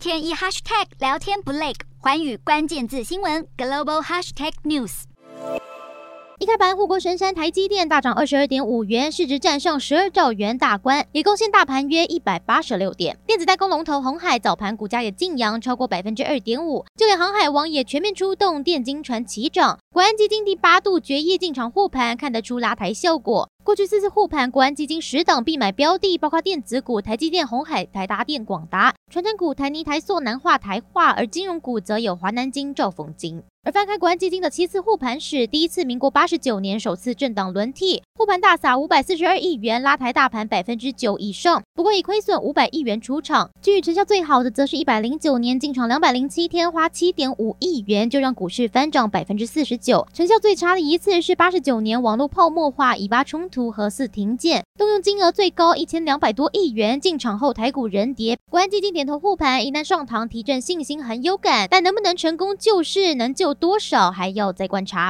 天一 hashtag 聊天不累，环宇关键字新闻 global hashtag news。一开盘，护国神山台积电大涨二十二点五元，市值站上十二兆元大关，也贡献大盘约一百八十六点。电子代工龙头红海早盘股价也劲扬超过百分之二点五，就连航海王也全面出动，电金船齐涨。国安基金第八度决议进场护盘，看得出拉抬效果。过去四次护盘，国安基金十档必买标的，包括电子股台积电、鸿海、台达电、广达；传产股台泥、台塑、南化、台化；而金融股则有华南金、兆丰金。而翻开国安基金的七次护盘史，第一次民国八十九年首次政党轮替，护盘大撒五百四十二亿元，拉抬大盘百分之九以上。不过以亏损五百亿元出场。至于成效最好的，则是一百零九年进场两百零七天，花七点五亿元就让股市翻涨百分之四十九。成效最差的一次是八十九年网络泡沫化，以巴冲突和四停建，动用金额最高一千两百多亿元。进场后台股人跌，国安基金点头护盘，一旦上堂提振信心很有感，但能不能成功救市，能救多少还要再观察。